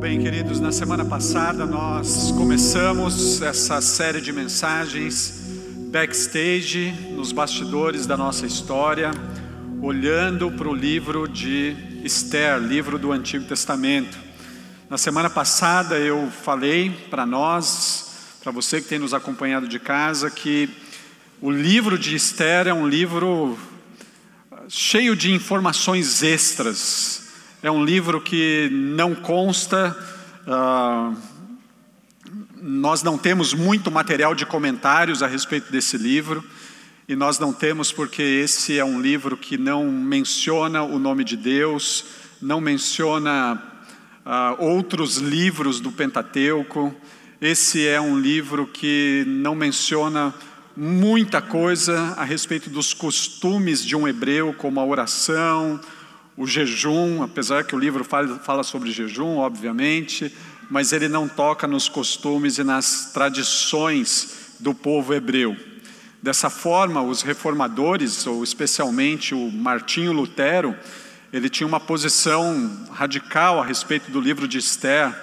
Bem, queridos, na semana passada nós começamos essa série de mensagens backstage, nos bastidores da nossa história, olhando para o livro de Esther, livro do Antigo Testamento. Na semana passada eu falei para nós, para você que tem nos acompanhado de casa, que o livro de Esther é um livro cheio de informações extras. É um livro que não consta, uh, nós não temos muito material de comentários a respeito desse livro, e nós não temos porque esse é um livro que não menciona o nome de Deus, não menciona uh, outros livros do Pentateuco, esse é um livro que não menciona muita coisa a respeito dos costumes de um hebreu, como a oração, o jejum, apesar que o livro fala, fala sobre jejum, obviamente, mas ele não toca nos costumes e nas tradições do povo hebreu. Dessa forma, os reformadores, ou especialmente o Martinho Lutero, ele tinha uma posição radical a respeito do livro de Esther,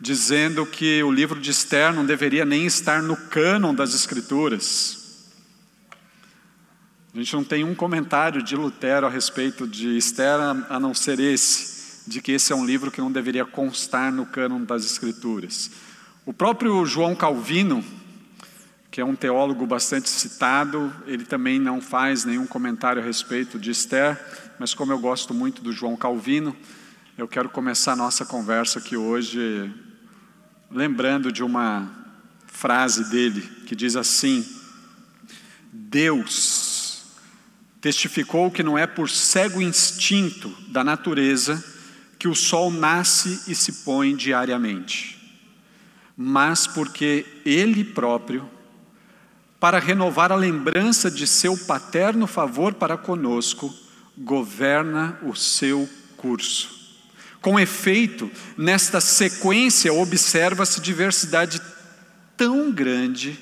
dizendo que o livro de Esther não deveria nem estar no cânon das Escrituras. A gente não tem um comentário de Lutero a respeito de Esther, a não ser esse, de que esse é um livro que não deveria constar no cânon das Escrituras. O próprio João Calvino, que é um teólogo bastante citado, ele também não faz nenhum comentário a respeito de Esther, mas como eu gosto muito do João Calvino, eu quero começar a nossa conversa aqui hoje lembrando de uma frase dele que diz assim: Deus testificou que não é por cego instinto da natureza que o sol nasce e se põe diariamente, mas porque Ele próprio, para renovar a lembrança de seu paterno favor para conosco, governa o seu curso. Com efeito, nesta sequência observa-se diversidade tão grande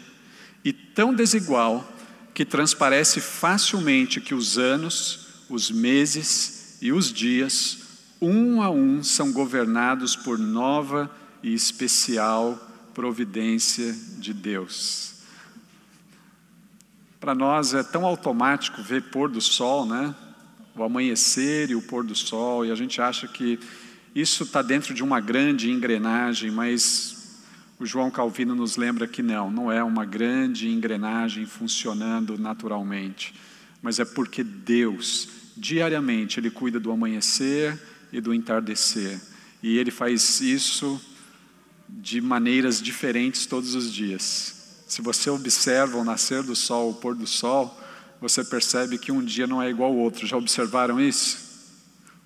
e tão desigual que transparece facilmente que os anos, os meses e os dias, um a um, são governados por nova e especial providência de Deus. Para nós é tão automático ver pôr do sol, né? O amanhecer e o pôr do sol, e a gente acha que isso está dentro de uma grande engrenagem, mas o João Calvino nos lembra que não, não é uma grande engrenagem funcionando naturalmente, mas é porque Deus, diariamente, Ele cuida do amanhecer e do entardecer, e Ele faz isso de maneiras diferentes todos os dias. Se você observa o nascer do sol, o pôr do sol, você percebe que um dia não é igual ao outro. Já observaram isso?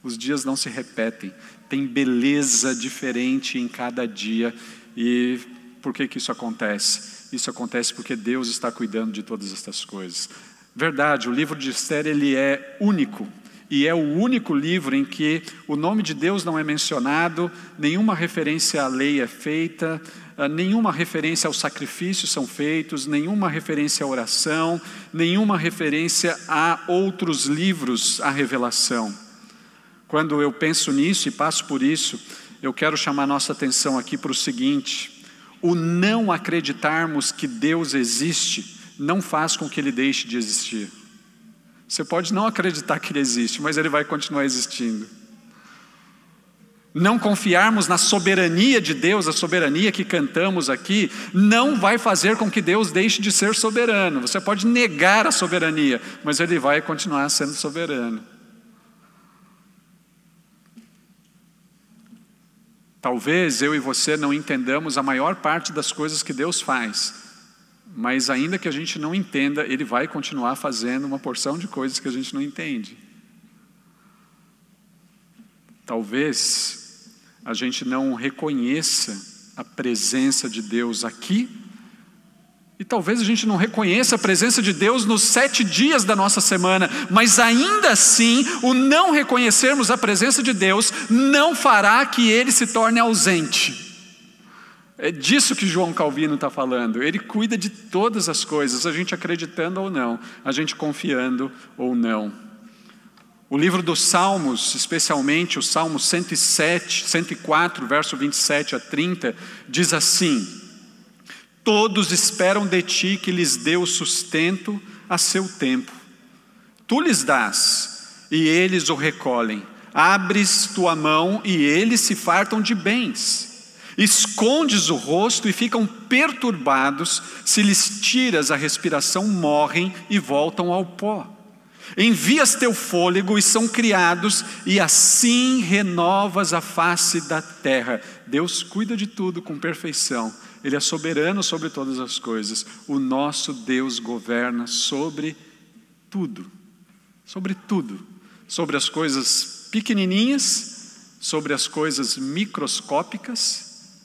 Os dias não se repetem, tem beleza diferente em cada dia. E por que, que isso acontece? Isso acontece porque Deus está cuidando de todas estas coisas. Verdade, o livro de Esther ele é único, e é o único livro em que o nome de Deus não é mencionado, nenhuma referência à lei é feita, ah, nenhuma referência ao sacrifício são feitos, nenhuma referência à oração, nenhuma referência a outros livros, à revelação. Quando eu penso nisso e passo por isso, eu quero chamar nossa atenção aqui para o seguinte: o não acreditarmos que Deus existe não faz com que ele deixe de existir. Você pode não acreditar que ele existe, mas ele vai continuar existindo. Não confiarmos na soberania de Deus, a soberania que cantamos aqui, não vai fazer com que Deus deixe de ser soberano. Você pode negar a soberania, mas ele vai continuar sendo soberano. Talvez eu e você não entendamos a maior parte das coisas que Deus faz, mas ainda que a gente não entenda, Ele vai continuar fazendo uma porção de coisas que a gente não entende. Talvez a gente não reconheça a presença de Deus aqui, e talvez a gente não reconheça a presença de Deus nos sete dias da nossa semana, mas ainda assim, o não reconhecermos a presença de Deus não fará que ele se torne ausente. É disso que João Calvino está falando. Ele cuida de todas as coisas, a gente acreditando ou não, a gente confiando ou não. O livro dos Salmos, especialmente o Salmo 107, 104, verso 27 a 30, diz assim: Todos esperam de ti que lhes dê o sustento a seu tempo. Tu lhes dás, e eles o recolhem. Abres tua mão, e eles se fartam de bens. Escondes o rosto e ficam perturbados, se lhes tiras a respiração, morrem e voltam ao pó. Envias teu fôlego e são criados, e assim renovas a face da terra. Deus cuida de tudo com perfeição, Ele é soberano sobre todas as coisas. O nosso Deus governa sobre tudo, sobre tudo, sobre as coisas pequenininhas, sobre as coisas microscópicas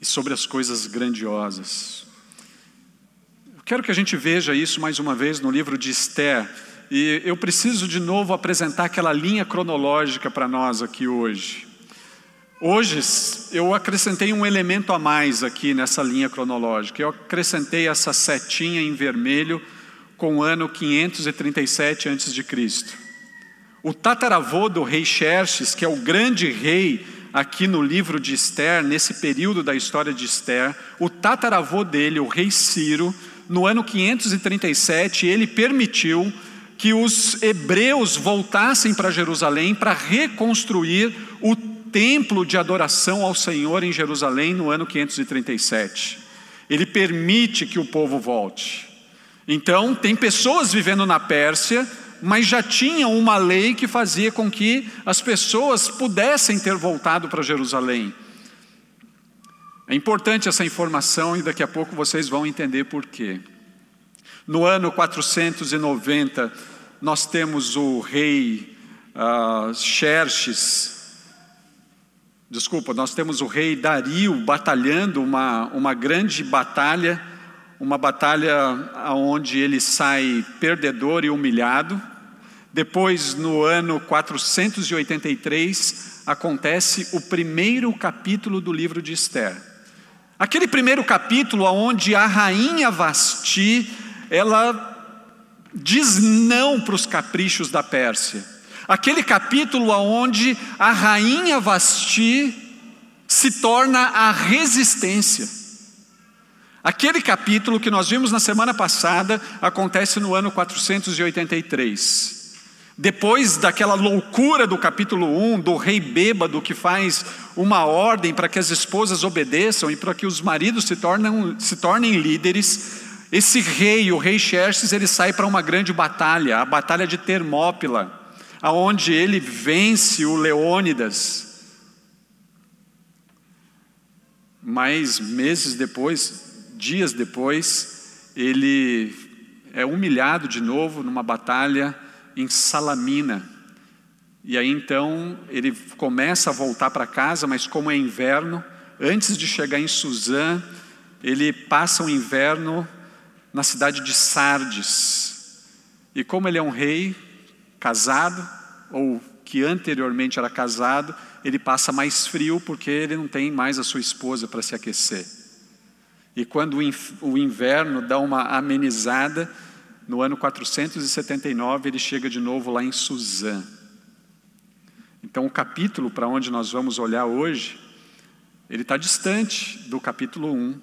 e sobre as coisas grandiosas. Eu quero que a gente veja isso mais uma vez no livro de Esther, e eu preciso de novo apresentar aquela linha cronológica para nós aqui hoje. Hoje eu acrescentei um elemento a mais aqui nessa linha cronológica. Eu acrescentei essa setinha em vermelho com o ano 537 a.C. O tataravô do rei Xerxes, que é o grande rei aqui no livro de Esther, nesse período da história de Esther, o tataravô dele, o rei Ciro, no ano 537, ele permitiu que os hebreus voltassem para Jerusalém para reconstruir o templo de adoração ao Senhor em Jerusalém no ano 537. Ele permite que o povo volte. Então, tem pessoas vivendo na Pérsia mas já tinha uma lei que fazia com que as pessoas pudessem ter voltado para Jerusalém. É importante essa informação e daqui a pouco vocês vão entender por quê. No ano 490, nós temos o rei uh, Xerxes, desculpa, nós temos o rei Dario batalhando uma, uma grande batalha, uma batalha onde ele sai perdedor e humilhado. Depois, no ano 483, acontece o primeiro capítulo do livro de Esther. Aquele primeiro capítulo onde a rainha Vasti, ela diz não para os caprichos da Pérsia. Aquele capítulo onde a rainha Vasti se torna a resistência. Aquele capítulo que nós vimos na semana passada acontece no ano 483. Depois daquela loucura do capítulo 1, do rei bêbado que faz uma ordem para que as esposas obedeçam e para que os maridos se, tornem, se tornem líderes, esse rei, o rei Xerxes, ele sai para uma grande batalha, a batalha de Termópila, aonde ele vence o Leônidas. Mas meses depois, dias depois, ele é humilhado de novo numa batalha em Salamina. E aí então ele começa a voltar para casa, mas como é inverno, antes de chegar em Suzã, ele passa o inverno na cidade de Sardes. E como ele é um rei casado, ou que anteriormente era casado, ele passa mais frio porque ele não tem mais a sua esposa para se aquecer. E quando o inverno dá uma amenizada, no ano 479, ele chega de novo lá em Suzã. Então, o capítulo para onde nós vamos olhar hoje, ele está distante do capítulo 1.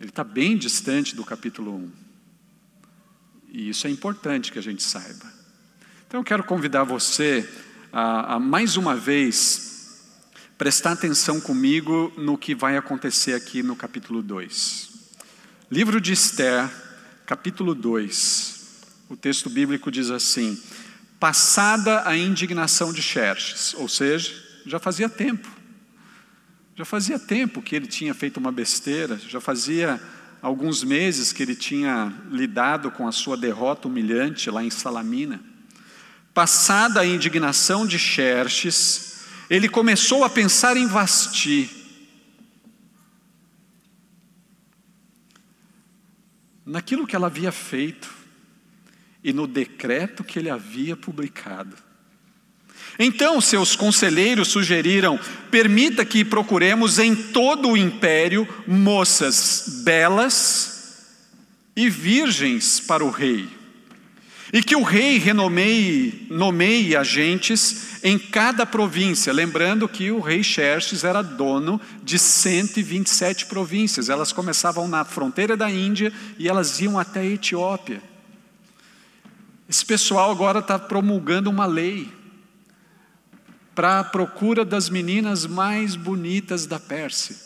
Ele está bem distante do capítulo 1. E isso é importante que a gente saiba. Então, eu quero convidar você a, a mais uma vez prestar atenção comigo no que vai acontecer aqui no capítulo 2. Livro de Esther, capítulo 2, o texto bíblico diz assim: Passada a indignação de Xerxes, ou seja, já fazia tempo, já fazia tempo que ele tinha feito uma besteira, já fazia alguns meses que ele tinha lidado com a sua derrota humilhante lá em Salamina. Passada a indignação de Xerxes, ele começou a pensar em Vasti. Naquilo que ela havia feito e no decreto que ele havia publicado. Então seus conselheiros sugeriram: permita que procuremos em todo o império moças belas e virgens para o rei. E que o rei renomeie, nomeie agentes em cada província, lembrando que o rei Xerxes era dono de 127 províncias. Elas começavam na fronteira da Índia e elas iam até a Etiópia. Esse pessoal agora está promulgando uma lei para a procura das meninas mais bonitas da Pérsia.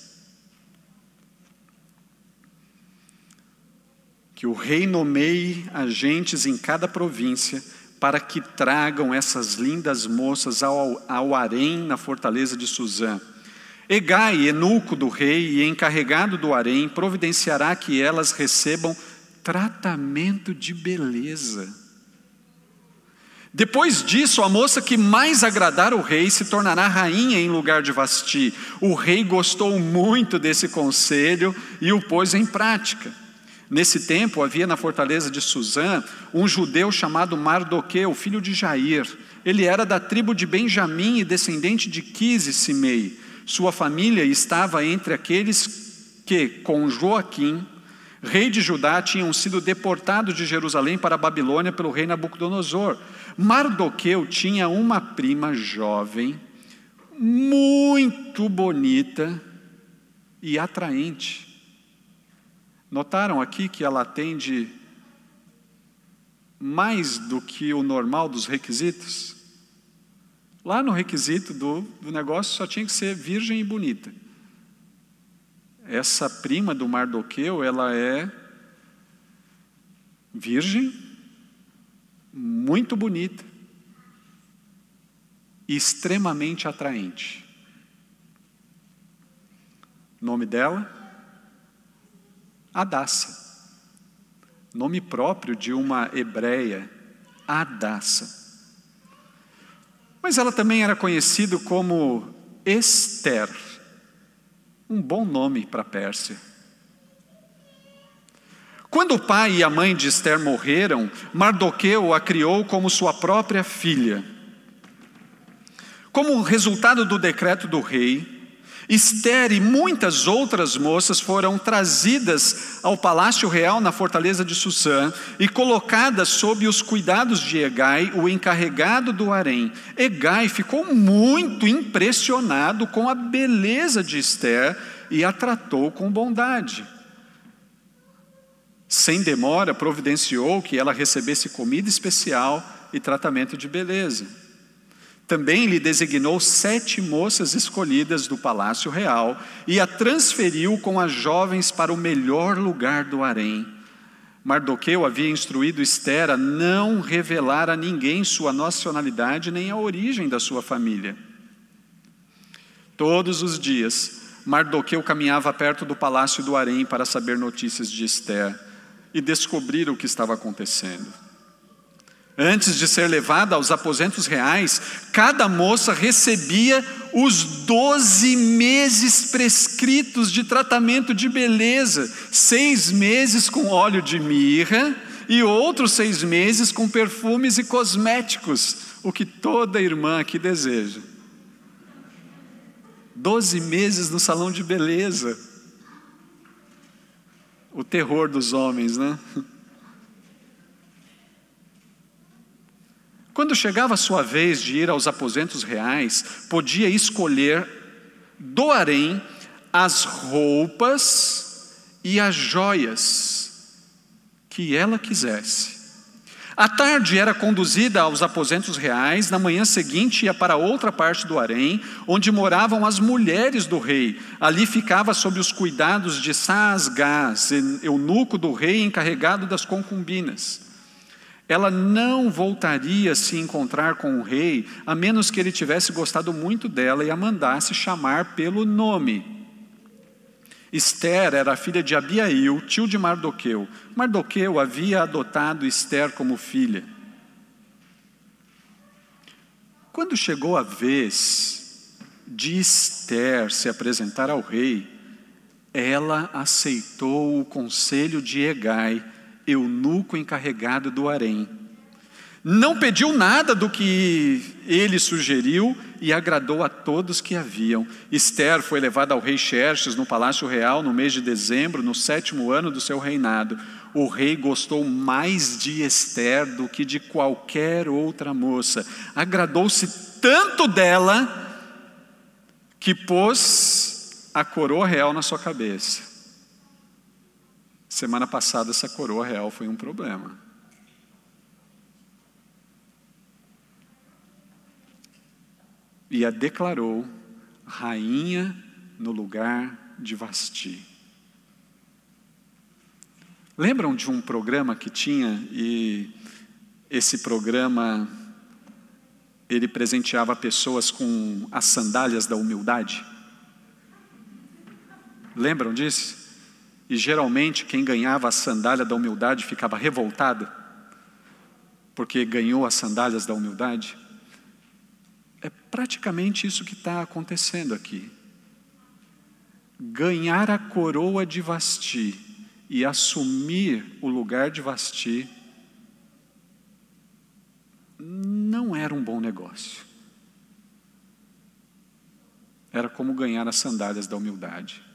Que o rei nomeie agentes em cada província para que tragam essas lindas moças ao, ao harém na fortaleza de Suzã. Egai, eunuco do rei e encarregado do harém, providenciará que elas recebam tratamento de beleza depois disso, a moça que mais agradar o rei se tornará rainha em lugar de Vasti. O rei gostou muito desse conselho e o pôs em prática. Nesse tempo, havia na fortaleza de Suzã um judeu chamado Mardoqueu, filho de Jair. Ele era da tribo de Benjamim e descendente de Quis e Simei. Sua família estava entre aqueles que, com Joaquim, rei de Judá, tinham sido deportados de Jerusalém para a Babilônia pelo rei Nabucodonosor. Mardoqueu tinha uma prima jovem, muito bonita e atraente. Notaram aqui que ela atende mais do que o normal dos requisitos? Lá no requisito do, do negócio só tinha que ser virgem e bonita. Essa prima do Mardoqueu, ela é virgem, muito bonita e extremamente atraente. Nome dela? Adassa. Nome próprio de uma hebreia, Adassa. Mas ela também era conhecida como Esther um bom nome para a Pérsia. Quando o pai e a mãe de Esther morreram, Mardoqueu a criou como sua própria filha. Como resultado do decreto do rei, Esther e muitas outras moças foram trazidas ao palácio real na fortaleza de Susã e colocadas sob os cuidados de Egai, o encarregado do harém. Egai ficou muito impressionado com a beleza de Esther e a tratou com bondade. Sem demora, providenciou que ela recebesse comida especial e tratamento de beleza. Também lhe designou sete moças escolhidas do palácio real e a transferiu com as jovens para o melhor lugar do harém. Mardoqueu havia instruído Esther a não revelar a ninguém sua nacionalidade nem a origem da sua família. Todos os dias, Mardoqueu caminhava perto do palácio do harém para saber notícias de Esther e descobrir o que estava acontecendo. Antes de ser levada aos aposentos reais, cada moça recebia os 12 meses prescritos de tratamento de beleza: seis meses com óleo de mirra e outros seis meses com perfumes e cosméticos, o que toda irmã aqui deseja. Doze meses no salão de beleza. O terror dos homens, né? Quando chegava a sua vez de ir aos aposentos reais, podia escolher do harém as roupas e as joias que ela quisesse. À tarde era conduzida aos aposentos reais, na manhã seguinte ia para outra parte do harém, onde moravam as mulheres do rei. Ali ficava sob os cuidados de Saasgás, eunuco do rei encarregado das concubinas ela não voltaria a se encontrar com o rei, a menos que ele tivesse gostado muito dela e a mandasse chamar pelo nome. Esther era filha de Abiail, tio de Mardoqueu. Mardoqueu havia adotado Esther como filha. Quando chegou a vez de Esther se apresentar ao rei, ela aceitou o conselho de Egai, eunuco encarregado do harém. Não pediu nada do que ele sugeriu e agradou a todos que haviam. Esther foi levada ao rei Xerxes no palácio real no mês de dezembro, no sétimo ano do seu reinado. O rei gostou mais de Esther do que de qualquer outra moça. Agradou-se tanto dela que pôs a coroa real na sua cabeça. Semana passada, essa coroa real foi um problema. E a declarou rainha no lugar de Vasti. Lembram de um programa que tinha e esse programa ele presenteava pessoas com as sandálias da humildade. Lembram disso? E geralmente quem ganhava a sandália da humildade ficava revoltado, porque ganhou as sandálias da humildade. É praticamente isso que está acontecendo aqui. Ganhar a coroa de Vasti e assumir o lugar de Vasti não era um bom negócio. Era como ganhar as sandálias da humildade.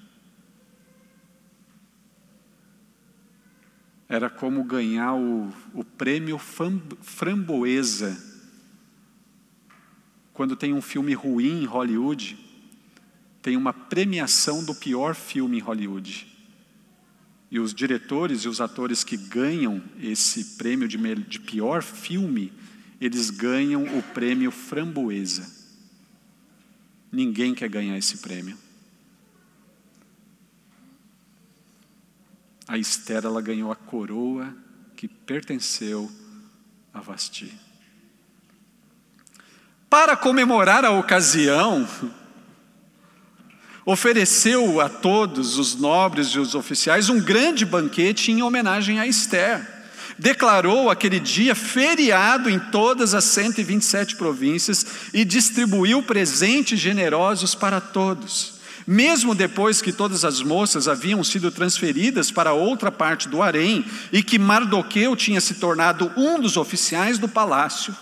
Era como ganhar o, o prêmio framboesa. Quando tem um filme ruim em Hollywood, tem uma premiação do pior filme em Hollywood. E os diretores e os atores que ganham esse prêmio de, de pior filme eles ganham o prêmio Framboesa. Ninguém quer ganhar esse prêmio. A Esther ela ganhou a coroa que pertenceu a Vasti. Para comemorar a ocasião, ofereceu a todos os nobres e os oficiais um grande banquete em homenagem a Esther declarou aquele dia feriado em todas as 127 províncias e distribuiu presentes generosos para todos. Mesmo depois que todas as moças haviam sido transferidas para outra parte do harém e que Mardoqueu tinha se tornado um dos oficiais do palácio,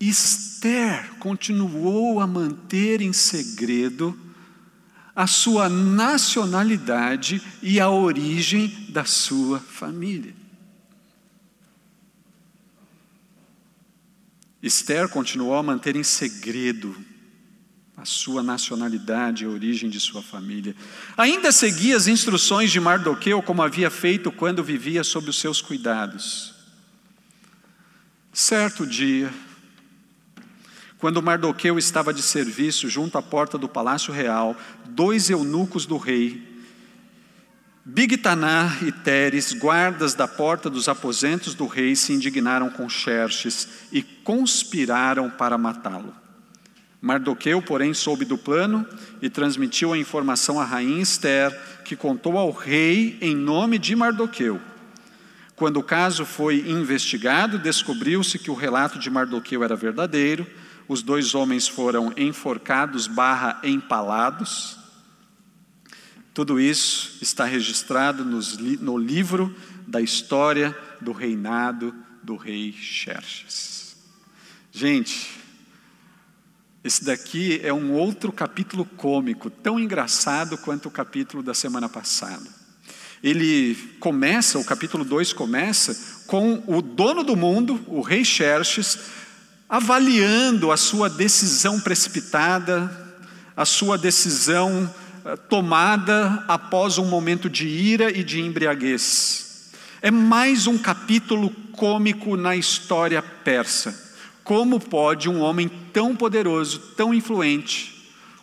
Esther continuou a manter em segredo a sua nacionalidade e a origem da sua família. Esther continuou a manter em segredo a sua nacionalidade e a origem de sua família. Ainda seguia as instruções de Mardoqueu como havia feito quando vivia sob os seus cuidados. Certo dia, quando Mardoqueu estava de serviço junto à porta do palácio real, dois eunucos do rei, Bigtaná e Teres, guardas da porta dos aposentos do rei, se indignaram com Xerxes e conspiraram para matá-lo. Mardoqueu, porém, soube do plano e transmitiu a informação à rainha Esther, que contou ao rei em nome de Mardoqueu. Quando o caso foi investigado, descobriu-se que o relato de Mardoqueu era verdadeiro os dois homens foram enforcados barra empalados. Tudo isso está registrado nos, no livro da história do reinado do rei Xerxes. Gente, esse daqui é um outro capítulo cômico, tão engraçado quanto o capítulo da semana passada. Ele começa, o capítulo 2 começa com o dono do mundo, o rei Xerxes, avaliando a sua decisão precipitada, a sua decisão eh, tomada após um momento de ira e de embriaguez. É mais um capítulo cômico na história persa. Como pode um homem tão poderoso, tão influente,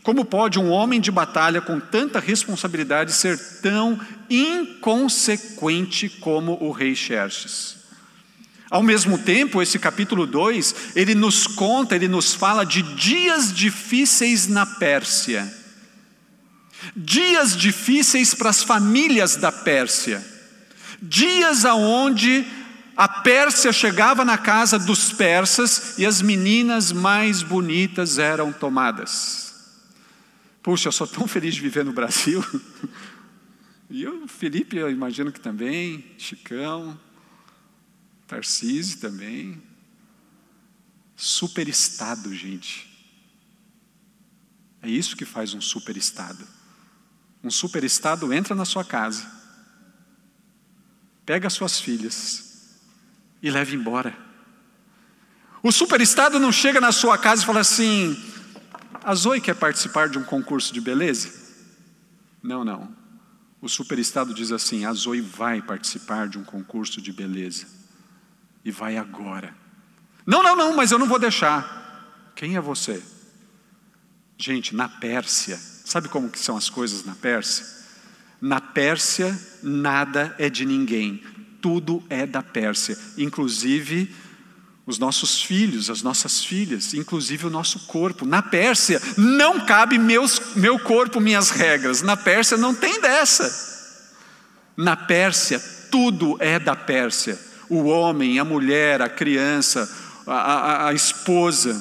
como pode um homem de batalha com tanta responsabilidade ser tão inconsequente como o rei Xerxes? Ao mesmo tempo, esse capítulo 2, ele nos conta, ele nos fala de dias difíceis na Pérsia. Dias difíceis para as famílias da Pérsia. Dias aonde a Pérsia chegava na casa dos persas e as meninas mais bonitas eram tomadas. Puxa, eu sou tão feliz de viver no Brasil. E o Felipe, eu imagino que também, Chicão, Tarcísio também. Superestado, gente. É isso que faz um superestado. Um superestado entra na sua casa, pega suas filhas, e leve embora. O superestado não chega na sua casa e fala assim: a Zoe quer participar de um concurso de beleza? Não, não. O superestado diz assim: a Zoe vai participar de um concurso de beleza. E vai agora. Não, não, não, mas eu não vou deixar. Quem é você? Gente, na Pérsia, sabe como que são as coisas na Pérsia? Na Pérsia, nada é de ninguém tudo é da Pérsia, inclusive os nossos filhos, as nossas filhas, inclusive o nosso corpo. Na Pérsia não cabe meus, meu corpo, minhas regras. Na Pérsia não tem dessa. Na Pérsia tudo é da Pérsia. O homem, a mulher, a criança, a, a, a esposa.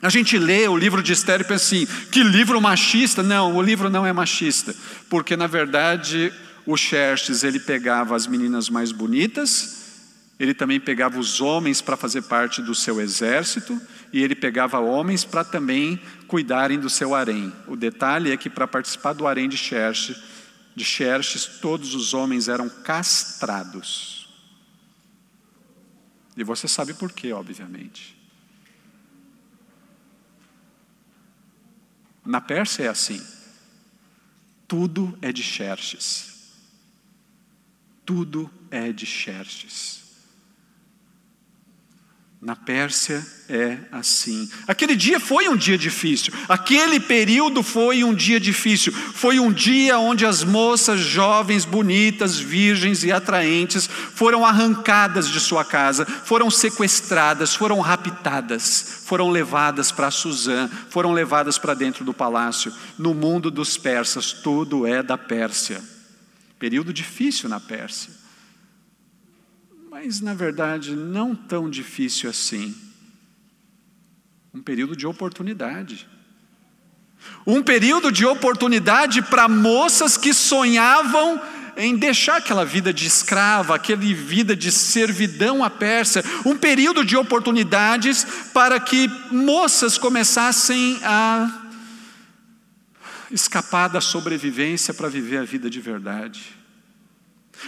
A gente lê o livro de Esther e pensa assim: que livro machista? Não, o livro não é machista, porque na verdade o Xerxes ele pegava as meninas mais bonitas, ele também pegava os homens para fazer parte do seu exército e ele pegava homens para também cuidarem do seu harém. O detalhe é que para participar do harém de Xerxes, de Xerxes, todos os homens eram castrados. E você sabe por quê, obviamente. Na Pérsia é assim. Tudo é de Xerxes tudo é de Xerxes. Na Pérsia é assim. Aquele dia foi um dia difícil, aquele período foi um dia difícil. Foi um dia onde as moças jovens, bonitas, virgens e atraentes foram arrancadas de sua casa, foram sequestradas, foram raptadas, foram levadas para Suzã, foram levadas para dentro do palácio. No mundo dos persas, tudo é da Pérsia. Período difícil na Pérsia. Mas, na verdade, não tão difícil assim. Um período de oportunidade. Um período de oportunidade para moças que sonhavam em deixar aquela vida de escrava, aquela vida de servidão à Pérsia, um período de oportunidades para que moças começassem a escapar da sobrevivência para viver a vida de verdade.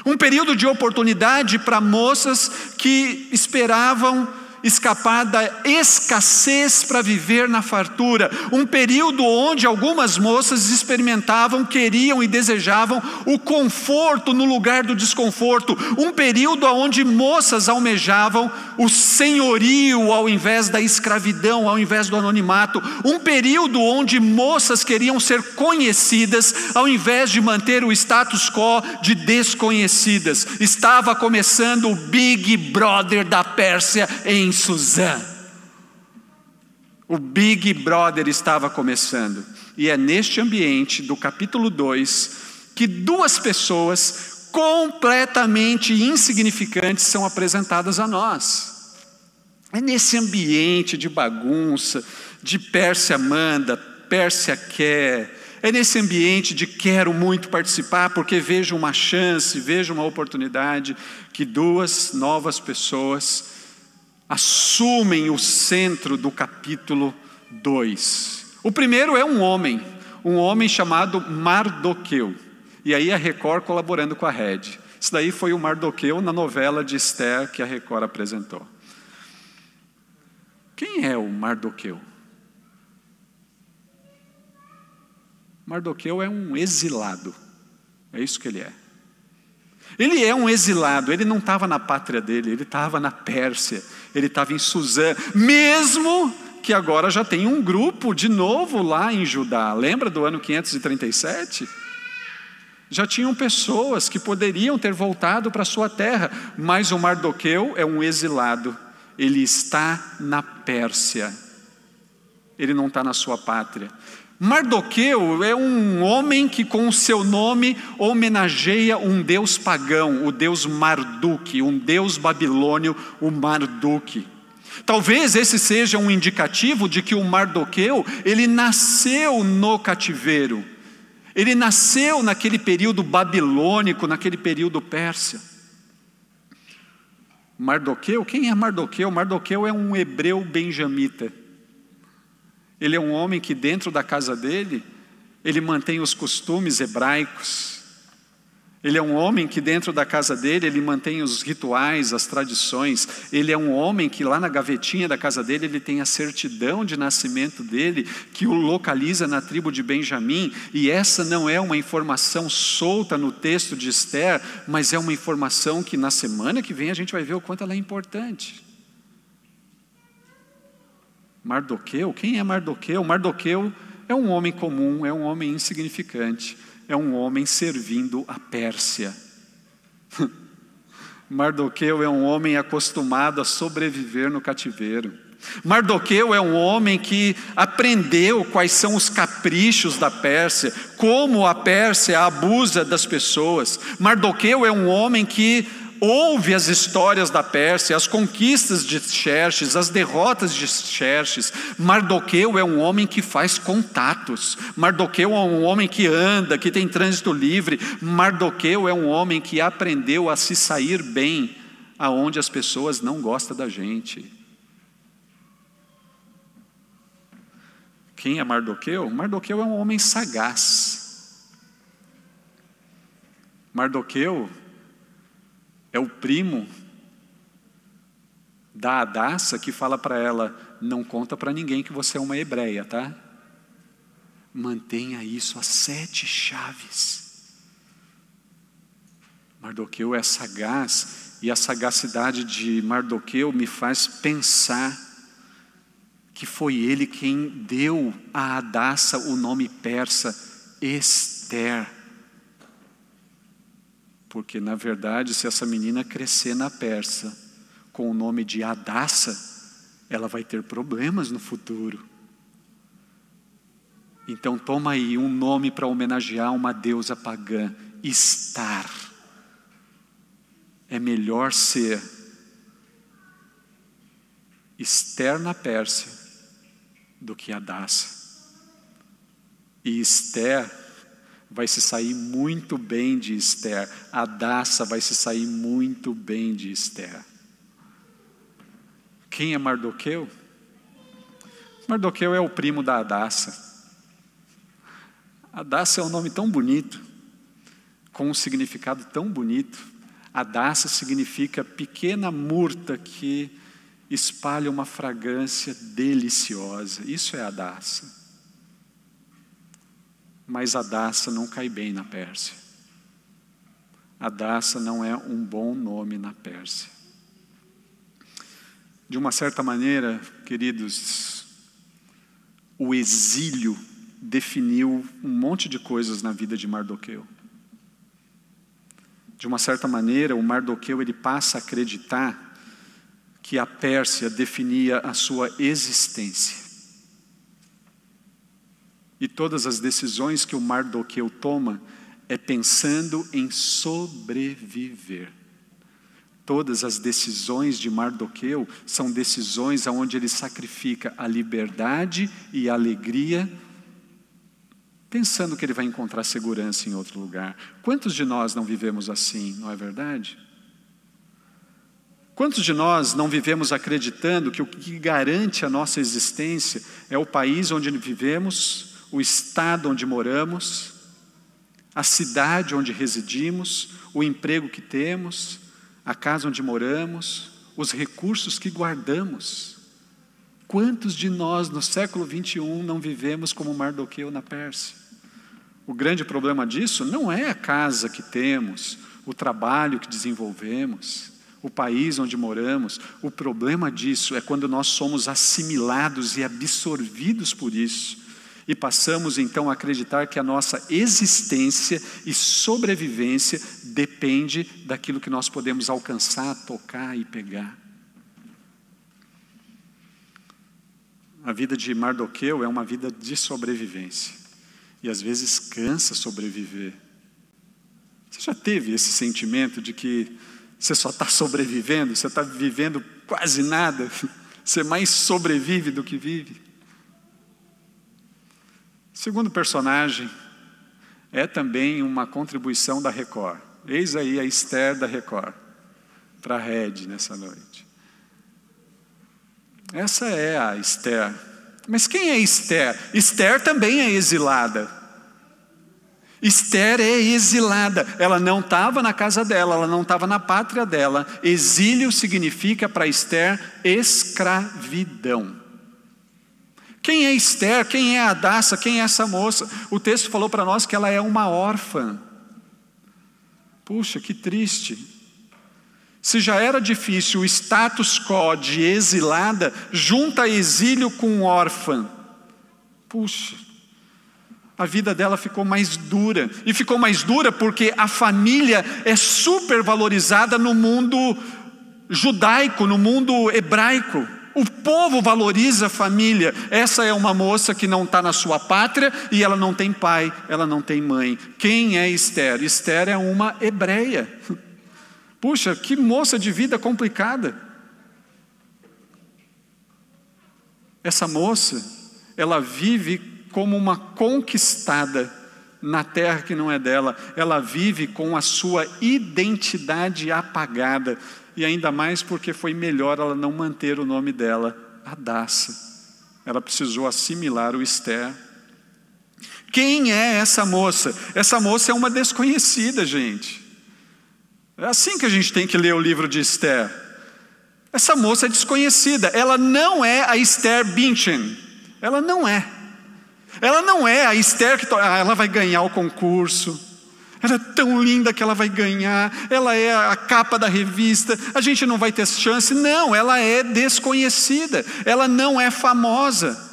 Um período de oportunidade para moças que esperavam escapar da escassez para viver na fartura, um período onde algumas moças experimentavam, queriam e desejavam o conforto no lugar do desconforto, um período onde moças almejavam o senhorio ao invés da escravidão, ao invés do anonimato, um período onde moças queriam ser conhecidas ao invés de manter o status quo de desconhecidas. Estava começando o Big Brother da Pérsia em Suzã. O Big Brother estava começando. E é neste ambiente do capítulo 2 que duas pessoas completamente insignificantes são apresentadas a nós. É nesse ambiente de bagunça, de Pérsia manda, Pérsia quer, é nesse ambiente de quero muito participar porque vejo uma chance, vejo uma oportunidade, que duas novas pessoas assumem o centro do capítulo 2. O primeiro é um homem, um homem chamado Mardoqueu. E aí a Record colaborando com a Red. Isso daí foi o Mardoqueu na novela de Esther que a Record apresentou. Quem é o Mardoqueu? Mardoqueu é um exilado. É isso que ele é. Ele é um exilado, ele não estava na pátria dele, ele estava na Pérsia, ele estava em Suzã, mesmo que agora já tem um grupo de novo lá em Judá. Lembra do ano 537? Já tinham pessoas que poderiam ter voltado para sua terra, mas o Mardoqueu é um exilado, ele está na Pérsia, ele não está na sua pátria. Mardoqueu é um homem que, com o seu nome, homenageia um deus pagão, o deus Marduk, um deus babilônio, o Marduk. Talvez esse seja um indicativo de que o Mardoqueu, ele nasceu no cativeiro. Ele nasceu naquele período babilônico, naquele período persa. Mardoqueu, quem é Mardoqueu? Mardoqueu é um hebreu benjamita. Ele é um homem que dentro da casa dele, ele mantém os costumes hebraicos. Ele é um homem que dentro da casa dele, ele mantém os rituais, as tradições. Ele é um homem que lá na gavetinha da casa dele, ele tem a certidão de nascimento dele, que o localiza na tribo de Benjamim. E essa não é uma informação solta no texto de Esther, mas é uma informação que na semana que vem a gente vai ver o quanto ela é importante. Mardoqueu, quem é Mardoqueu? Mardoqueu é um homem comum, é um homem insignificante é um homem servindo a Pérsia. Mardoqueu é um homem acostumado a sobreviver no cativeiro. Mardoqueu é um homem que aprendeu quais são os caprichos da Pérsia, como a Pérsia abusa das pessoas. Mardoqueu é um homem que ouve as histórias da Pérsia, as conquistas de Xerxes, as derrotas de Xerxes. Mardoqueu é um homem que faz contatos. Mardoqueu é um homem que anda, que tem trânsito livre. Mardoqueu é um homem que aprendeu a se sair bem aonde as pessoas não gostam da gente. Quem é Mardoqueu? Mardoqueu é um homem sagaz. Mardoqueu é o primo da Adassa que fala para ela: não conta para ninguém que você é uma hebreia, tá? Mantenha isso a sete chaves. Mardoqueu é sagaz e a sagacidade de Mardoqueu me faz pensar que foi ele quem deu a Adassa o nome persa Esther porque, na verdade, se essa menina crescer na Pérsia com o nome de Adassa, ela vai ter problemas no futuro. Então, toma aí um nome para homenagear uma deusa pagã: Estar. É melhor ser Esther na Pérsia do que Adassa. E Esther vai se sair muito bem de Esther. A Daça vai se sair muito bem de Esther. Quem é Mardoqueu? Mardoqueu é o primo da Adassa. Adassa é um nome tão bonito, com um significado tão bonito. Adassa significa pequena murta que espalha uma fragrância deliciosa. Isso é Adassa. Mas a Daça não cai bem na Pérsia. A Daça não é um bom nome na Pérsia. De uma certa maneira, queridos, o exílio definiu um monte de coisas na vida de Mardoqueu. De uma certa maneira, o Mardoqueu ele passa a acreditar que a Pérsia definia a sua existência. E todas as decisões que o Mardoqueu toma é pensando em sobreviver. Todas as decisões de Mardoqueu são decisões onde ele sacrifica a liberdade e a alegria, pensando que ele vai encontrar segurança em outro lugar. Quantos de nós não vivemos assim, não é verdade? Quantos de nós não vivemos acreditando que o que garante a nossa existência é o país onde vivemos, o estado onde moramos, a cidade onde residimos, o emprego que temos, a casa onde moramos, os recursos que guardamos. Quantos de nós no século 21 não vivemos como Mardoqueu na Pérsia? O grande problema disso não é a casa que temos, o trabalho que desenvolvemos, o país onde moramos. O problema disso é quando nós somos assimilados e absorvidos por isso e passamos então a acreditar que a nossa existência e sobrevivência depende daquilo que nós podemos alcançar, tocar e pegar. A vida de Mardoqueu é uma vida de sobrevivência. E às vezes cansa sobreviver. Você já teve esse sentimento de que você só está sobrevivendo, você está vivendo quase nada, você mais sobrevive do que vive? Segundo personagem é também uma contribuição da Record. Eis aí a Esther da Record para a Red nessa noite. Essa é a Esther. Mas quem é Esther? Esther também é exilada. Esther é exilada. Ela não estava na casa dela, ela não estava na pátria dela. Exílio significa para Esther escravidão. Quem é Esther? Quem é Adassa? Quem é essa moça? O texto falou para nós que ela é uma órfã. Puxa, que triste. Se já era difícil o status quo de exilada, junta exílio com órfã. Puxa, a vida dela ficou mais dura. E ficou mais dura porque a família é super valorizada no mundo judaico, no mundo hebraico. O povo valoriza a família. Essa é uma moça que não está na sua pátria e ela não tem pai, ela não tem mãe. Quem é Esther? Esther é uma hebreia. Puxa, que moça de vida complicada. Essa moça, ela vive como uma conquistada na terra que não é dela, ela vive com a sua identidade apagada, e ainda mais porque foi melhor ela não manter o nome dela, Adassa. Ela precisou assimilar o Esther. Quem é essa moça? Essa moça é uma desconhecida, gente. É assim que a gente tem que ler o livro de Esther. Essa moça é desconhecida, ela não é a Esther Binchen, ela não é. Ela não é a Esther que ah, ela vai ganhar o concurso. Ela é tão linda que ela vai ganhar, ela é a capa da revista, a gente não vai ter chance. Não, ela é desconhecida, ela não é famosa.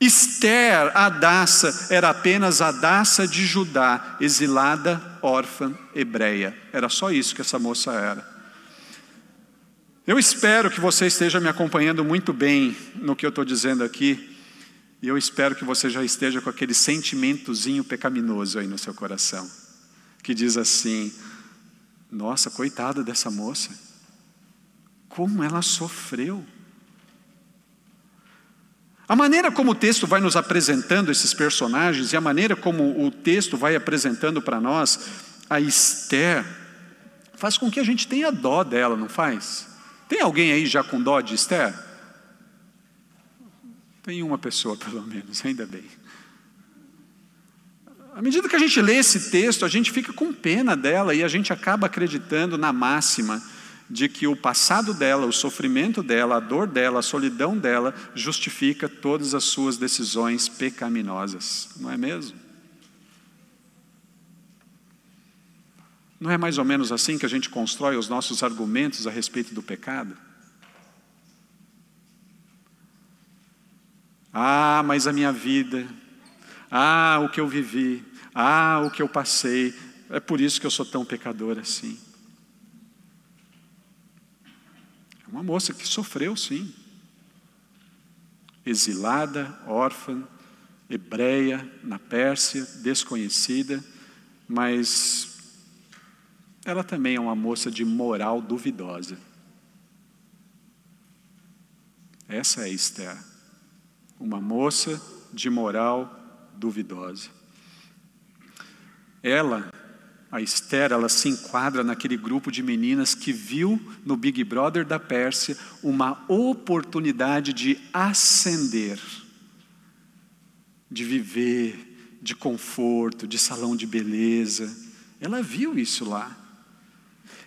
Esther, a Adassa, era apenas a Adassa de Judá, exilada, órfã, hebreia. Era só isso que essa moça era. Eu espero que você esteja me acompanhando muito bem no que eu estou dizendo aqui, e eu espero que você já esteja com aquele sentimentozinho pecaminoso aí no seu coração, que diz assim: Nossa, coitada dessa moça, como ela sofreu. A maneira como o texto vai nos apresentando esses personagens e a maneira como o texto vai apresentando para nós a Esther, faz com que a gente tenha dó dela, não faz? Tem alguém aí já com dó de Esther? Tem uma pessoa, pelo menos, ainda bem. À medida que a gente lê esse texto, a gente fica com pena dela e a gente acaba acreditando na máxima de que o passado dela, o sofrimento dela, a dor dela, a solidão dela, justifica todas as suas decisões pecaminosas, não é mesmo? Não é mais ou menos assim que a gente constrói os nossos argumentos a respeito do pecado? Ah, mas a minha vida, ah, o que eu vivi, ah, o que eu passei, é por isso que eu sou tão pecador assim. É uma moça que sofreu, sim. Exilada, órfã, hebreia, na Pérsia, desconhecida, mas ela também é uma moça de moral duvidosa. Essa é Esther, uma moça de moral duvidosa. Ela a Esther, ela se enquadra naquele grupo de meninas que viu no Big Brother da Pérsia uma oportunidade de ascender, de viver, de conforto, de salão de beleza. Ela viu isso lá.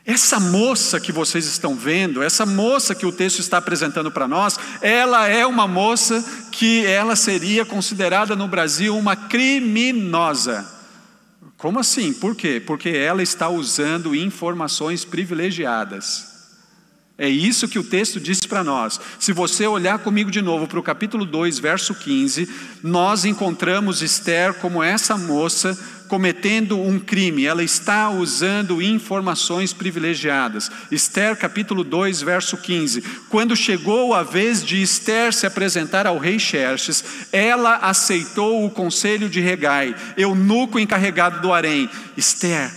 Essa moça que vocês estão vendo, essa moça que o texto está apresentando para nós, ela é uma moça que ela seria considerada no Brasil uma criminosa. Como assim? Por quê? Porque ela está usando informações privilegiadas. É isso que o texto diz para nós. Se você olhar comigo de novo para o capítulo 2, verso 15, nós encontramos Esther como essa moça cometendo um crime, ela está usando informações privilegiadas. Esther, capítulo 2, verso 15. Quando chegou a vez de Esther se apresentar ao rei Xerxes, ela aceitou o conselho de Regai, eunuco encarregado do harém. Esther,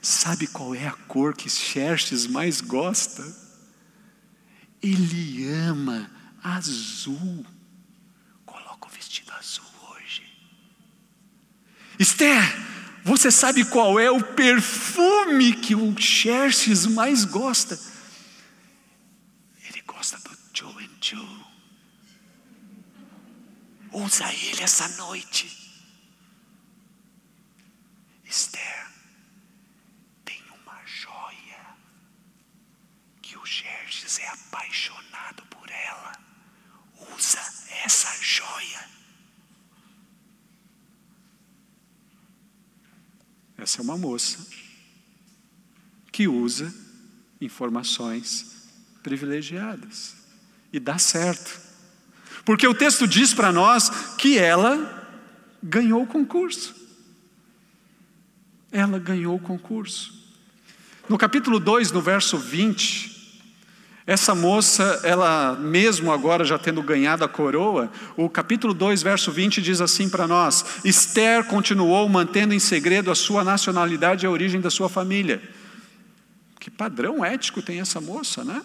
sabe qual é a cor que Xerxes mais gosta? Ele ama azul. Esther, você sabe qual é o perfume que o Xerxes mais gosta? Ele gosta do Joe and Joe. Usa ele essa noite. Esther, tem uma joia que o Xerxes é apaixonado por ela. Usa essa joia. Essa é uma moça que usa informações privilegiadas. E dá certo. Porque o texto diz para nós que ela ganhou o concurso. Ela ganhou o concurso. No capítulo 2, no verso 20, essa moça, ela mesmo agora já tendo ganhado a coroa, o capítulo 2, verso 20 diz assim para nós: Esther continuou mantendo em segredo a sua nacionalidade e a origem da sua família. Que padrão ético tem essa moça, né?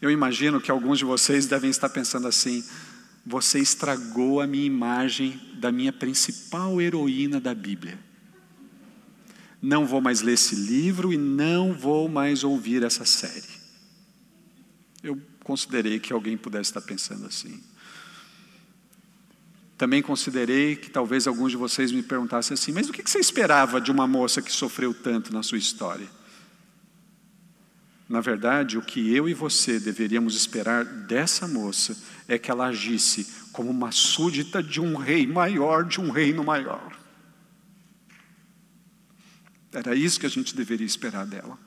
Eu imagino que alguns de vocês devem estar pensando assim: você estragou a minha imagem da minha principal heroína da Bíblia não vou mais ler esse livro e não vou mais ouvir essa série. Eu considerei que alguém pudesse estar pensando assim. Também considerei que talvez alguns de vocês me perguntassem assim: mas o que você esperava de uma moça que sofreu tanto na sua história? Na verdade, o que eu e você deveríamos esperar dessa moça é que ela agisse como uma súdita de um rei maior, de um reino maior. Era isso que a gente deveria esperar dela.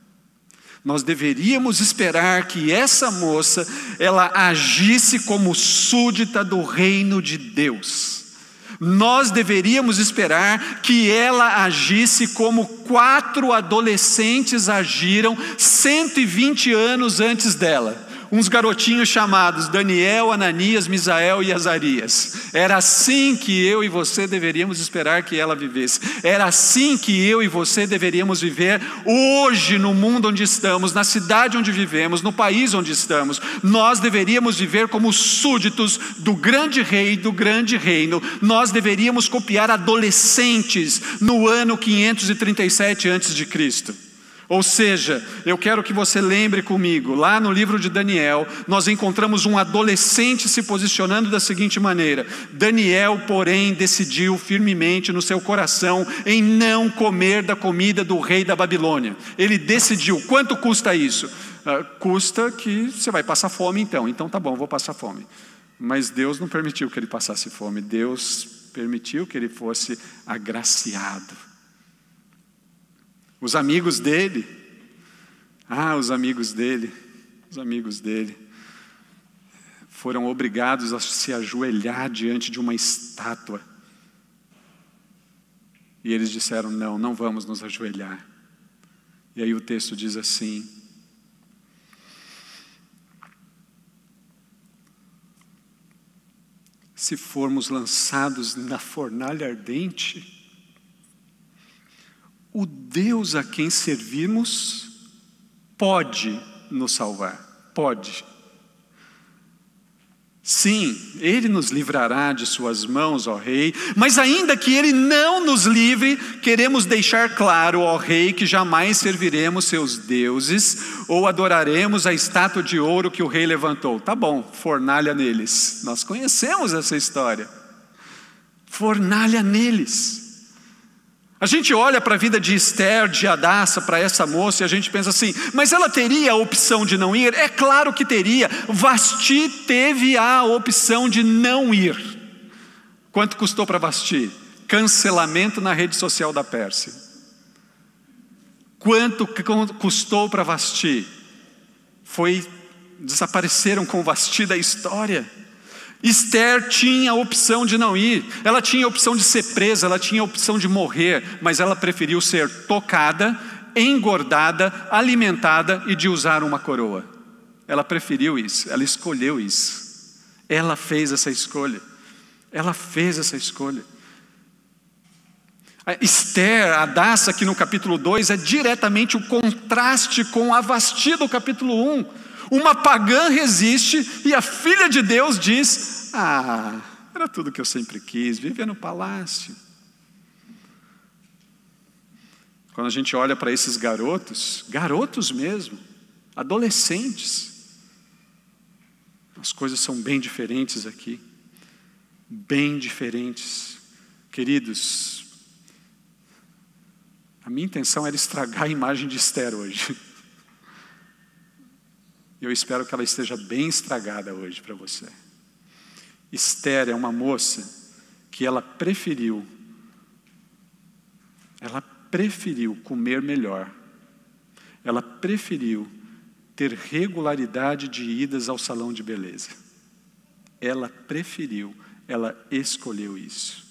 Nós deveríamos esperar que essa moça ela agisse como súdita do reino de Deus. Nós deveríamos esperar que ela agisse como quatro adolescentes agiram 120 anos antes dela uns garotinhos chamados Daniel, Ananias, Misael e Azarias. Era assim que eu e você deveríamos esperar que ela vivesse. Era assim que eu e você deveríamos viver hoje no mundo onde estamos, na cidade onde vivemos, no país onde estamos. Nós deveríamos viver como súditos do grande rei, do grande reino. Nós deveríamos copiar adolescentes no ano 537 a.C. Ou seja, eu quero que você lembre comigo, lá no livro de Daniel, nós encontramos um adolescente se posicionando da seguinte maneira: Daniel, porém, decidiu firmemente no seu coração em não comer da comida do rei da Babilônia. Ele decidiu. Quanto custa isso? Uh, custa que você vai passar fome então. Então tá bom, vou passar fome. Mas Deus não permitiu que ele passasse fome. Deus permitiu que ele fosse agraciado. Os amigos dele, ah, os amigos dele, os amigos dele, foram obrigados a se ajoelhar diante de uma estátua. E eles disseram: Não, não vamos nos ajoelhar. E aí o texto diz assim: Se formos lançados na fornalha ardente, o Deus a quem servimos pode nos salvar, pode. Sim, Ele nos livrará de Suas mãos, ó Rei, mas ainda que Ele não nos livre, queremos deixar claro, ó Rei, que jamais serviremos seus deuses ou adoraremos a estátua de ouro que o Rei levantou. Tá bom, fornalha neles. Nós conhecemos essa história. Fornalha neles. A gente olha para a vida de Esther, de Adassa, para essa moça, e a gente pensa assim, mas ela teria a opção de não ir? É claro que teria. Vasti teve a opção de não ir. Quanto custou para Vasti? Cancelamento na rede social da Pérsia. Quanto custou para Vasti? Foi desapareceram com Vasti da história. Esther tinha a opção de não ir, ela tinha a opção de ser presa, ela tinha a opção de morrer, mas ela preferiu ser tocada, engordada, alimentada e de usar uma coroa. Ela preferiu isso, ela escolheu isso. Ela fez essa escolha. Ela fez essa escolha. A Esther, a Daça, aqui no capítulo 2, é diretamente o contraste com a Vasti do capítulo 1. Uma pagã resiste e a filha de Deus diz: Ah, era tudo que eu sempre quis, viver no palácio. Quando a gente olha para esses garotos, garotos mesmo, adolescentes, as coisas são bem diferentes aqui. Bem diferentes. Queridos, a minha intenção era estragar a imagem de Esther hoje. Eu espero que ela esteja bem estragada hoje para você. Esther é uma moça que ela preferiu, ela preferiu comer melhor, ela preferiu ter regularidade de idas ao salão de beleza. Ela preferiu, ela escolheu isso.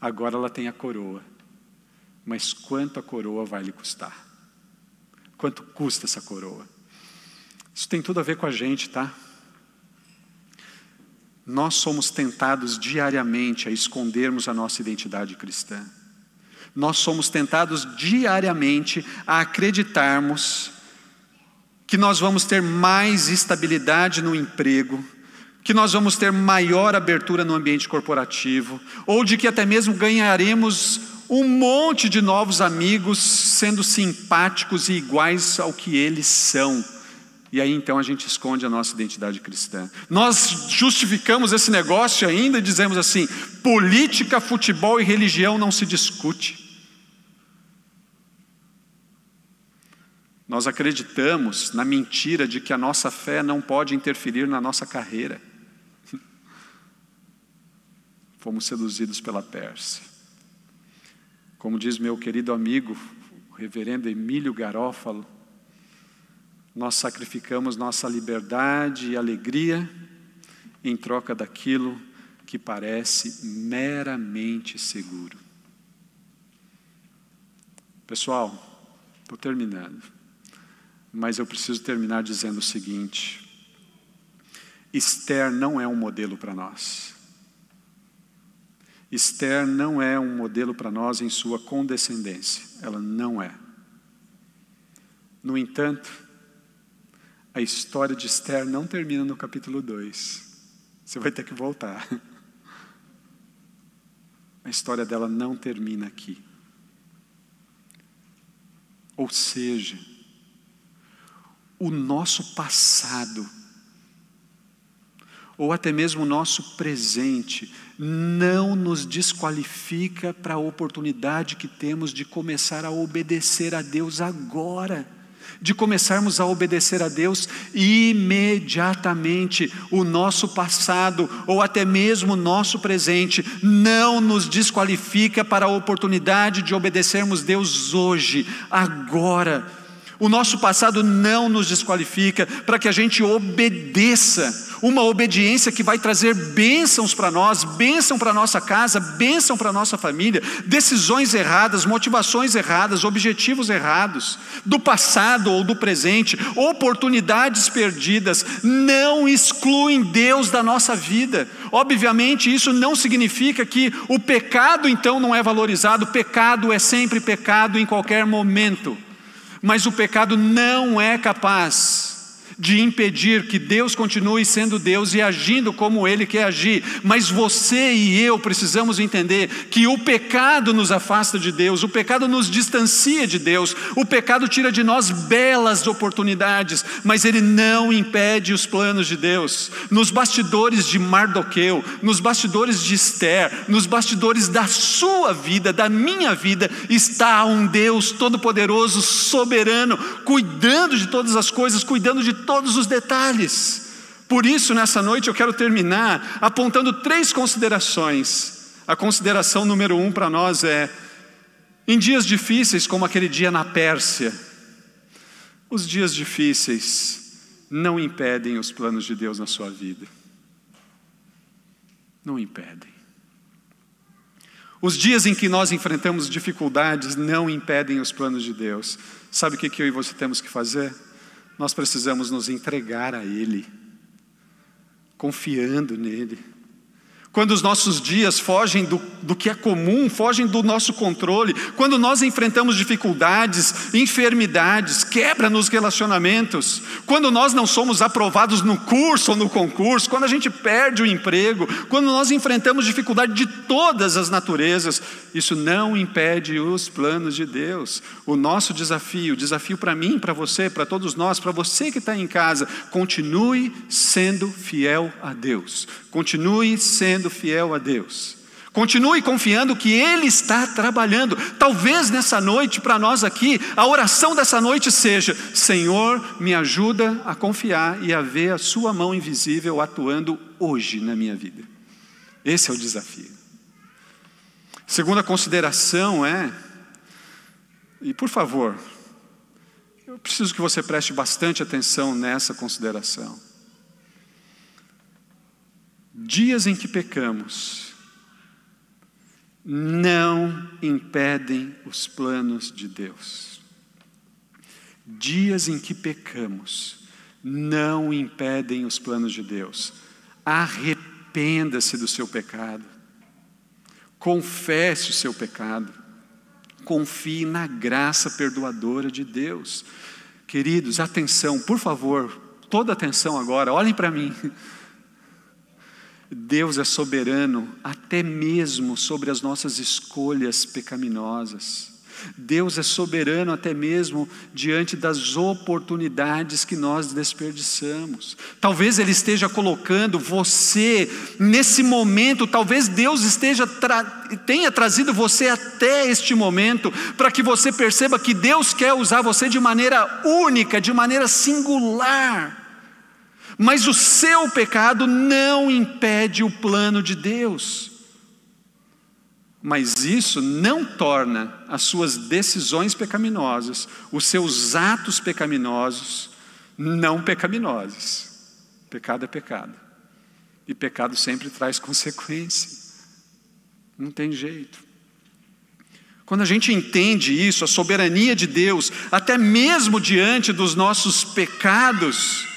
Agora ela tem a coroa mas quanto a coroa vai lhe custar? Quanto custa essa coroa? Isso tem tudo a ver com a gente, tá? Nós somos tentados diariamente a escondermos a nossa identidade cristã. Nós somos tentados diariamente a acreditarmos que nós vamos ter mais estabilidade no emprego, que nós vamos ter maior abertura no ambiente corporativo, ou de que até mesmo ganharemos um monte de novos amigos sendo simpáticos e iguais ao que eles são. E aí então a gente esconde a nossa identidade cristã. Nós justificamos esse negócio ainda e dizemos assim: política, futebol e religião não se discute. Nós acreditamos na mentira de que a nossa fé não pode interferir na nossa carreira. Fomos seduzidos pela Pérsia. Como diz meu querido amigo, o reverendo Emílio Garófalo, nós sacrificamos nossa liberdade e alegria em troca daquilo que parece meramente seguro. Pessoal, estou terminando, mas eu preciso terminar dizendo o seguinte: Esther não é um modelo para nós. Esther não é um modelo para nós em sua condescendência, ela não é. No entanto, a história de Esther não termina no capítulo 2. Você vai ter que voltar. A história dela não termina aqui. Ou seja, o nosso passado ou até mesmo o nosso presente, não nos desqualifica para a oportunidade que temos de começar a obedecer a Deus agora de começarmos a obedecer a Deus imediatamente. O nosso passado ou até mesmo o nosso presente não nos desqualifica para a oportunidade de obedecermos Deus hoje, agora. O nosso passado não nos desqualifica para que a gente obedeça, uma obediência que vai trazer bênçãos para nós, bênção para nossa casa, bênção para nossa família, decisões erradas, motivações erradas, objetivos errados, do passado ou do presente, oportunidades perdidas, não excluem Deus da nossa vida. Obviamente, isso não significa que o pecado então não é valorizado, pecado é sempre pecado em qualquer momento. Mas o pecado não é capaz de impedir que Deus continue sendo Deus e agindo como Ele quer agir. Mas você e eu precisamos entender que o pecado nos afasta de Deus, o pecado nos distancia de Deus, o pecado tira de nós belas oportunidades, mas ele não impede os planos de Deus. Nos bastidores de Mardoqueu, nos bastidores de Esther, nos bastidores da sua vida, da minha vida, está um Deus todo-poderoso, soberano, cuidando de todas as coisas, cuidando de todos os detalhes. Por isso, nessa noite, eu quero terminar apontando três considerações. A consideração número um para nós é: em dias difíceis, como aquele dia na Pérsia, os dias difíceis não impedem os planos de Deus na sua vida. não impedem. Os dias em que nós enfrentamos dificuldades não impedem os planos de Deus. Sabe o que eu e você temos que fazer? Nós precisamos nos entregar a Ele, confiando nele. Quando os nossos dias fogem do, do, que é comum, fogem do nosso controle, quando nós enfrentamos dificuldades, enfermidades, quebra nos relacionamentos, quando nós não somos aprovados no curso ou no concurso, quando a gente perde o emprego, quando nós enfrentamos dificuldade de todas as naturezas, isso não impede os planos de Deus. O nosso desafio, o desafio para mim, para você, para todos nós, para você que está em casa, continue sendo fiel a Deus, continue sendo fiel a Deus. Continue confiando que Ele está trabalhando. Talvez nessa noite, para nós aqui, a oração dessa noite seja: Senhor, me ajuda a confiar e a ver a Sua mão invisível atuando hoje na minha vida. Esse é o desafio. Segunda consideração é, e por favor, eu preciso que você preste bastante atenção nessa consideração. Dias em que pecamos não impedem os planos de Deus. Dias em que pecamos não impedem os planos de Deus. Arrependa-se do seu pecado. Confesse o seu pecado. Confie na graça perdoadora de Deus. Queridos, atenção, por favor, toda atenção agora, olhem para mim. Deus é soberano até mesmo sobre as nossas escolhas pecaminosas. Deus é soberano até mesmo diante das oportunidades que nós desperdiçamos. Talvez Ele esteja colocando você nesse momento, talvez Deus esteja tra tenha trazido você até este momento para que você perceba que Deus quer usar você de maneira única, de maneira singular. Mas o seu pecado não impede o plano de Deus. Mas isso não torna as suas decisões pecaminosas, os seus atos pecaminosos, não pecaminosos. Pecado é pecado. E pecado sempre traz consequência. Não tem jeito. Quando a gente entende isso, a soberania de Deus, até mesmo diante dos nossos pecados,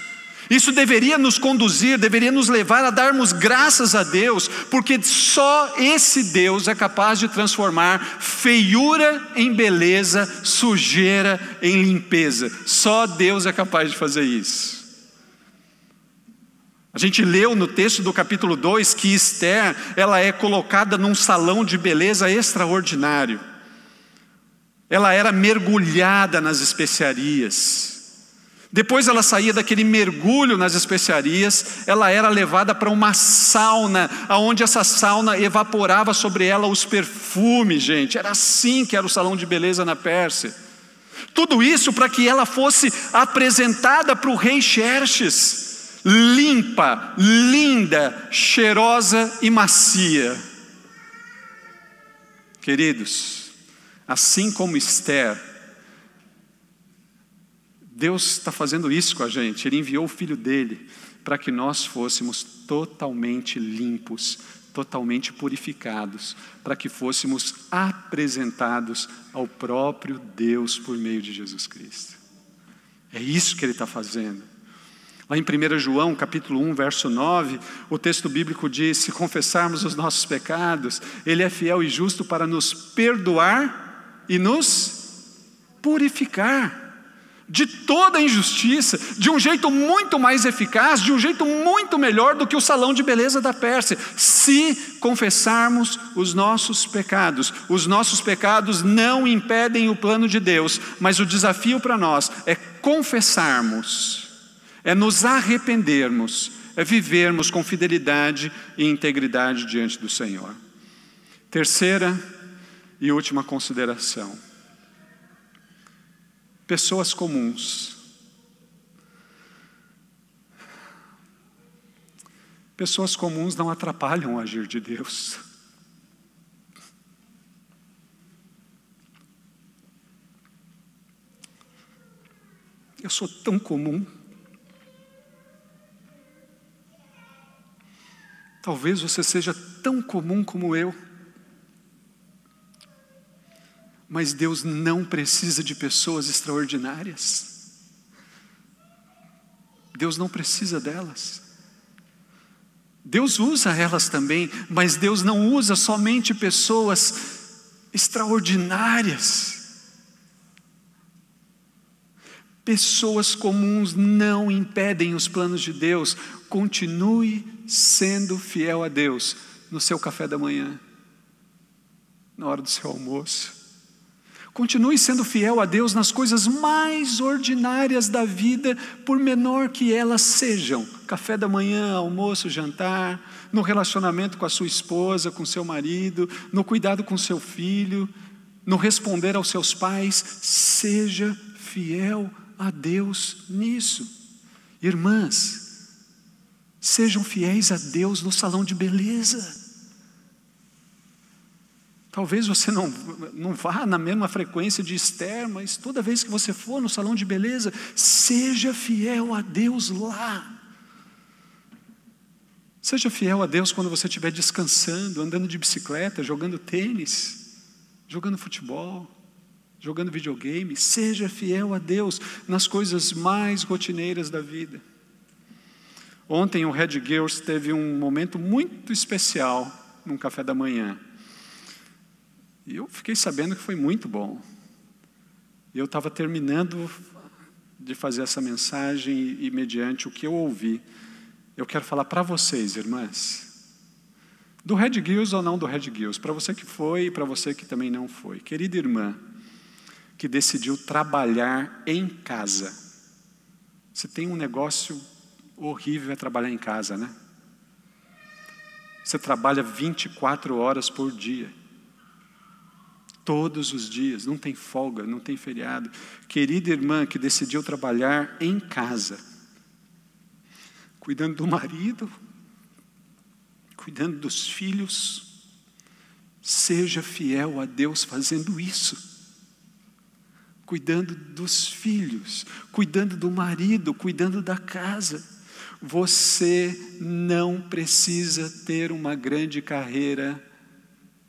isso deveria nos conduzir, deveria nos levar a darmos graças a Deus, porque só esse Deus é capaz de transformar feiura em beleza, sujeira em limpeza. Só Deus é capaz de fazer isso. A gente leu no texto do capítulo 2 que Esther, ela é colocada num salão de beleza extraordinário. Ela era mergulhada nas especiarias. Depois ela saía daquele mergulho nas especiarias, ela era levada para uma sauna, aonde essa sauna evaporava sobre ela os perfumes, gente. Era assim que era o salão de beleza na Pérsia. Tudo isso para que ela fosse apresentada para o rei Xerxes, limpa, linda, cheirosa e macia. Queridos, assim como Esther, Deus está fazendo isso com a gente. Ele enviou o Filho dele para que nós fôssemos totalmente limpos, totalmente purificados, para que fôssemos apresentados ao próprio Deus por meio de Jesus Cristo. É isso que ele está fazendo. Lá em 1 João, capítulo 1, verso 9, o texto bíblico diz: Se confessarmos os nossos pecados, Ele é fiel e justo para nos perdoar e nos purificar de toda injustiça, de um jeito muito mais eficaz, de um jeito muito melhor do que o salão de beleza da Pérsia, se confessarmos os nossos pecados. Os nossos pecados não impedem o plano de Deus, mas o desafio para nós é confessarmos, é nos arrependermos, é vivermos com fidelidade e integridade diante do Senhor. Terceira e última consideração pessoas comuns. Pessoas comuns não atrapalham o agir de Deus. Eu sou tão comum. Talvez você seja tão comum como eu. Mas Deus não precisa de pessoas extraordinárias. Deus não precisa delas. Deus usa elas também, mas Deus não usa somente pessoas extraordinárias. Pessoas comuns não impedem os planos de Deus. Continue sendo fiel a Deus no seu café da manhã, na hora do seu almoço. Continue sendo fiel a Deus nas coisas mais ordinárias da vida, por menor que elas sejam café da manhã, almoço, jantar, no relacionamento com a sua esposa, com seu marido, no cuidado com seu filho, no responder aos seus pais. Seja fiel a Deus nisso. Irmãs, sejam fiéis a Deus no salão de beleza. Talvez você não, não vá na mesma frequência de Esther, mas toda vez que você for no salão de beleza, seja fiel a Deus lá. Seja fiel a Deus quando você estiver descansando, andando de bicicleta, jogando tênis, jogando futebol, jogando videogame. Seja fiel a Deus nas coisas mais rotineiras da vida. Ontem o Red Girls teve um momento muito especial num café da manhã. E eu fiquei sabendo que foi muito bom. E eu estava terminando de fazer essa mensagem e, mediante o que eu ouvi, eu quero falar para vocês, irmãs, do Red Gills ou não do Red Gills, para você que foi e para você que também não foi. Querida irmã, que decidiu trabalhar em casa. Você tem um negócio horrível é trabalhar em casa, né? Você trabalha 24 horas por dia. Todos os dias, não tem folga, não tem feriado. Querida irmã que decidiu trabalhar em casa, cuidando do marido, cuidando dos filhos, seja fiel a Deus fazendo isso. Cuidando dos filhos, cuidando do marido, cuidando da casa. Você não precisa ter uma grande carreira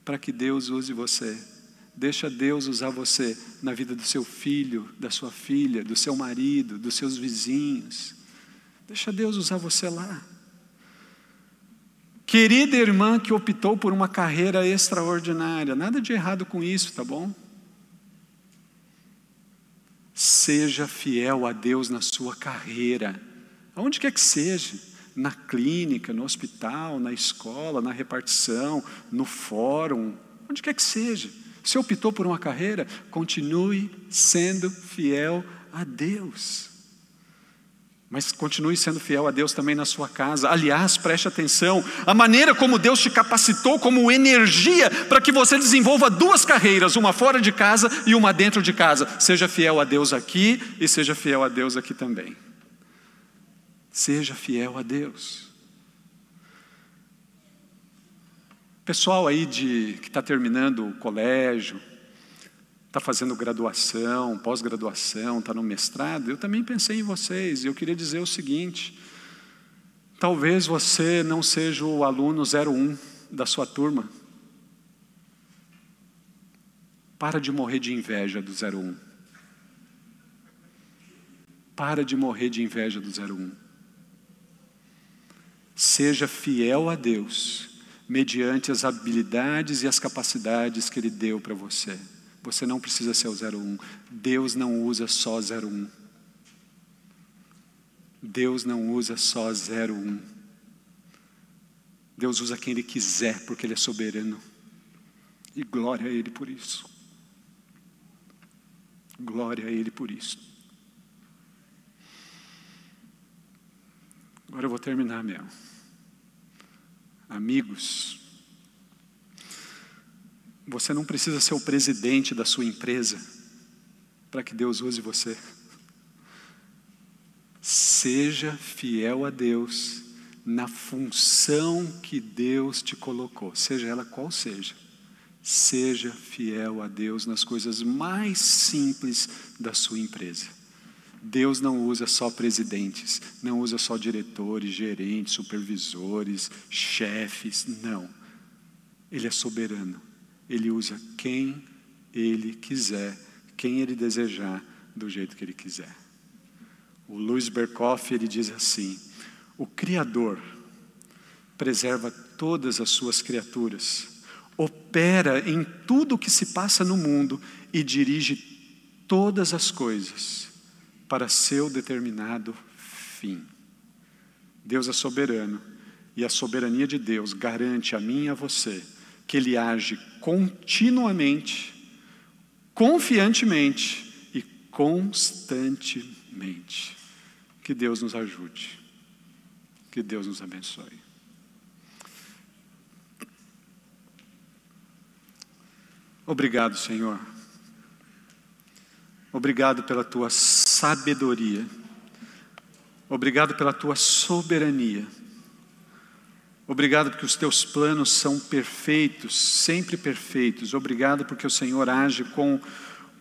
para que Deus use você. Deixa Deus usar você na vida do seu filho, da sua filha, do seu marido, dos seus vizinhos. Deixa Deus usar você lá. Querida irmã que optou por uma carreira extraordinária, nada de errado com isso, tá bom? Seja fiel a Deus na sua carreira, aonde quer que seja, na clínica, no hospital, na escola, na repartição, no fórum, onde quer que seja. Se optou por uma carreira, continue sendo fiel a Deus. Mas continue sendo fiel a Deus também na sua casa. Aliás, preste atenção: a maneira como Deus te capacitou como energia para que você desenvolva duas carreiras, uma fora de casa e uma dentro de casa. Seja fiel a Deus aqui e seja fiel a Deus aqui também. Seja fiel a Deus. Pessoal aí de, que está terminando o colégio, está fazendo graduação, pós-graduação, está no mestrado, eu também pensei em vocês e eu queria dizer o seguinte: talvez você não seja o aluno 01 da sua turma. Para de morrer de inveja do 01. Para de morrer de inveja do 01. Seja fiel a Deus mediante as habilidades e as capacidades que Ele deu para você. Você não precisa ser o 01. Deus não usa só 01. Deus não usa só 01. Deus usa quem Ele quiser, porque Ele é soberano. E glória a Ele por isso. Glória a Ele por isso. Agora eu vou terminar mesmo amigos. Você não precisa ser o presidente da sua empresa para que Deus use você. Seja fiel a Deus na função que Deus te colocou, seja ela qual seja. Seja fiel a Deus nas coisas mais simples da sua empresa. Deus não usa só presidentes, não usa só diretores, gerentes, supervisores, chefes, não. Ele é soberano. Ele usa quem ele quiser, quem ele desejar, do jeito que ele quiser. O Luiz Berkoff ele diz assim: o Criador preserva todas as suas criaturas, opera em tudo o que se passa no mundo e dirige todas as coisas para seu determinado fim. Deus é soberano e a soberania de Deus garante a mim e a você que Ele age continuamente, confiantemente e constantemente. Que Deus nos ajude, que Deus nos abençoe. Obrigado, Senhor. Obrigado pela tua sabedoria. Obrigado pela tua soberania. Obrigado porque os teus planos são perfeitos, sempre perfeitos. Obrigado porque o Senhor age com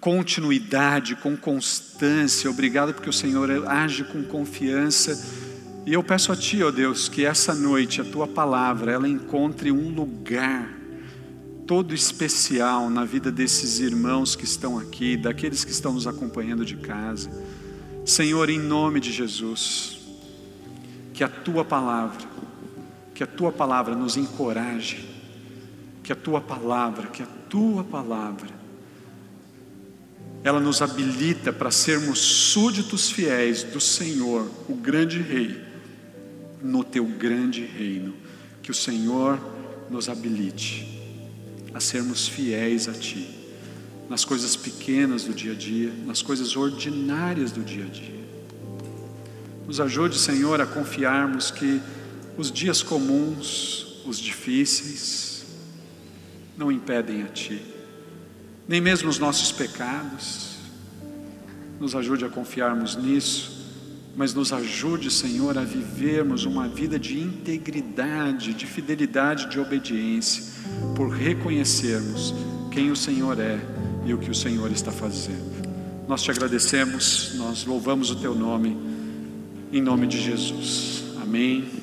continuidade, com constância. Obrigado porque o Senhor age com confiança. E eu peço a Ti, ó Deus, que essa noite a Tua palavra ela encontre um lugar todo especial na vida desses irmãos que estão aqui, daqueles que estão nos acompanhando de casa. Senhor, em nome de Jesus, que a Tua palavra que a tua palavra nos encoraje, que a tua palavra, que a tua palavra, ela nos habilita para sermos súditos fiéis do Senhor, o grande Rei, no teu grande reino. Que o Senhor nos habilite a sermos fiéis a Ti, nas coisas pequenas do dia a dia, nas coisas ordinárias do dia a dia. Nos ajude, Senhor, a confiarmos que os dias comuns, os difíceis, não impedem a Ti, nem mesmo os nossos pecados. Nos ajude a confiarmos nisso, mas nos ajude, Senhor, a vivermos uma vida de integridade, de fidelidade, de obediência, por reconhecermos quem o Senhor é e o que o Senhor está fazendo. Nós te agradecemos, nós louvamos o Teu nome, em nome de Jesus. Amém.